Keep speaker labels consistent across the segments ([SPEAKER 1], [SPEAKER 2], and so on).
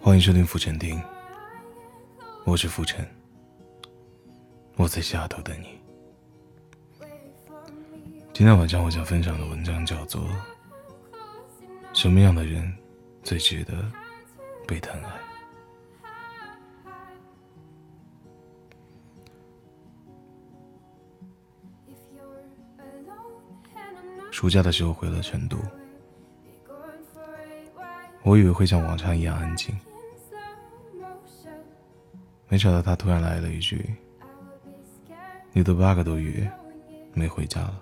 [SPEAKER 1] 欢迎收听浮沉听，我是浮沉，我在下头等你。今天晚上我想分享的文章叫做《什么样的人最值得被疼爱》。暑假的时候回了成都，我以为会像往常一样安静。没想到他突然来了一句：“你都八个多月没回家了。”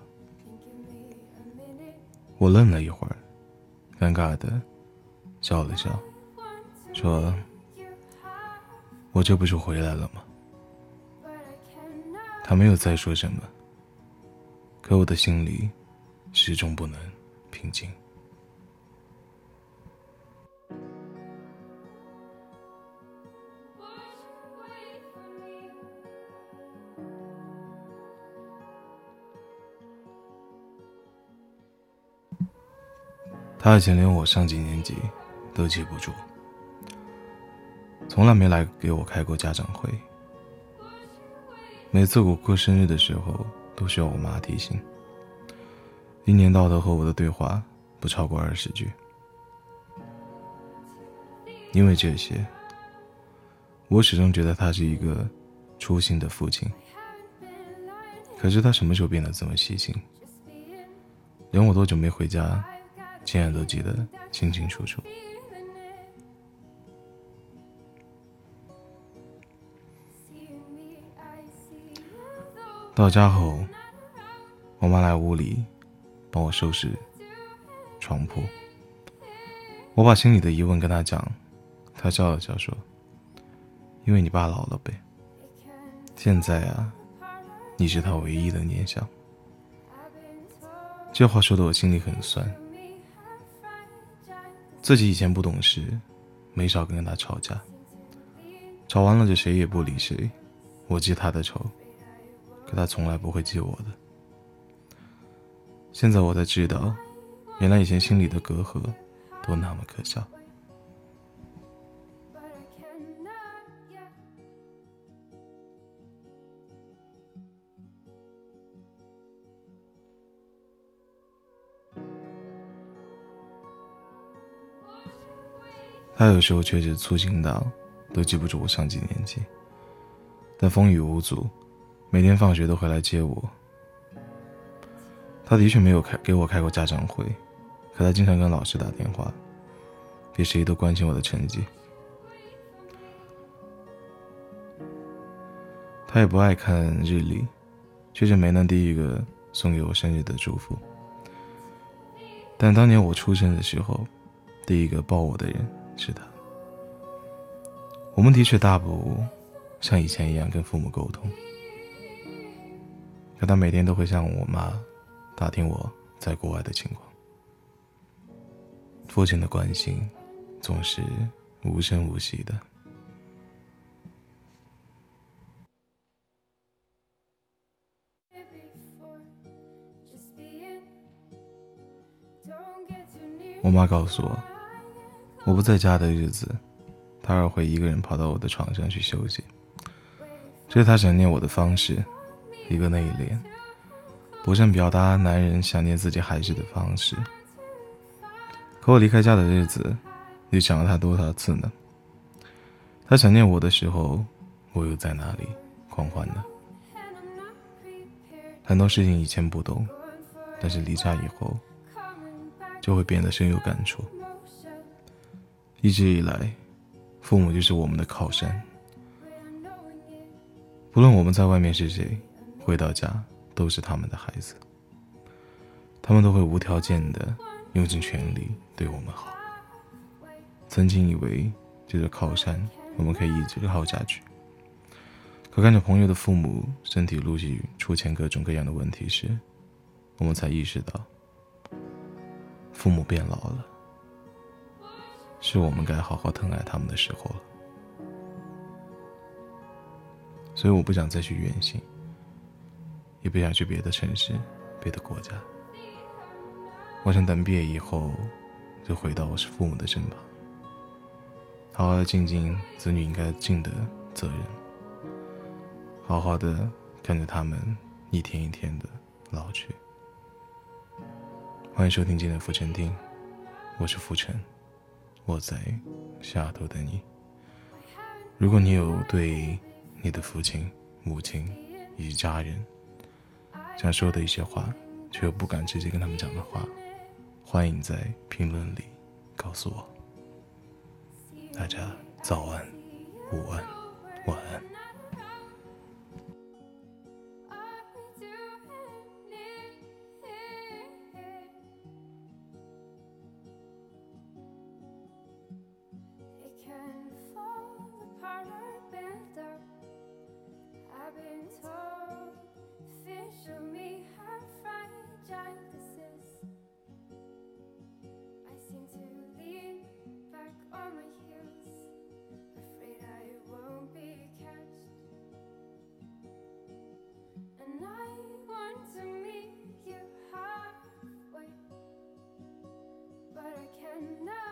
[SPEAKER 1] 我愣了一会儿，尴尬的笑了笑，说：“我这不是回来了吗？”他没有再说什么，可我的心里始终不能平静。他以前连我上几年级都记不住，从来没来给我开过家长会。每次我过生日的时候，都需要我妈提醒。一年到头和我的对话不超过二十句。因为这些，我始终觉得他是一个粗心的父亲。可是他什么时候变得这么细心？连我多久没回家？现在都记得清清楚楚。到家后，我妈来屋里帮我收拾床铺。我把心里的疑问跟她讲，她笑了笑说：“因为你爸老了呗。现在啊，你是他唯一的念想。”这话说的我心里很酸。自己以前不懂事，没少跟他吵架，吵完了就谁也不理谁，我记他的仇，可他从来不会记我的。现在我才知道，原来以前心里的隔阂，都那么可笑。他有时候确实粗心到都记不住我上几年级，但风雨无阻，每天放学都会来接我。他的确没有开给我开过家长会，可他经常跟老师打电话，比谁都关心我的成绩。他也不爱看日历，确实没能第一个送给我生日的祝福。但当年我出生的时候，第一个抱我的人。是的，我们的确大不像以前一样跟父母沟通，可他每天都会向我妈打听我在国外的情况。父亲的关心总是无声无息的。我妈告诉我。我不在家的日子，他儿会一个人跑到我的床上去休息。这是他想念我的方式，一个内敛、不善表达男人想念自己孩子的方式。可我离开家的日子，又想了他多少次呢？他想念我的时候，我又在哪里狂欢呢？很多事情以前不懂，但是离家以后，就会变得深有感触。一直以来，父母就是我们的靠山。不论我们在外面是谁，回到家都是他们的孩子。他们都会无条件的用尽全力对我们好。曾经以为这个靠山，我们可以一直靠下去。可看着朋友的父母身体陆续出现各种各样的问题时，我们才意识到，父母变老了。是我们该好好疼爱他们的时候了，所以我不想再去远行，也不想去别的城市、别的国家。我想等毕业以后，就回到我是父母的身旁，好好的尽尽子女应该尽的责任，好好的看着他们一天一天的老去。欢迎收听今天的浮沉听，我是浮沉，我在下头等你。如果你有对你的父亲、母亲以及家人想说的一些话，却又不敢直接跟他们讲的话，欢迎在评论里告诉我。大家早安、午安、晚安。
[SPEAKER 2] I've been told. Fish of me, her fragile disease. I seem to lean back on my heels, afraid I won't be catched. And I want to meet you halfway, but I cannot.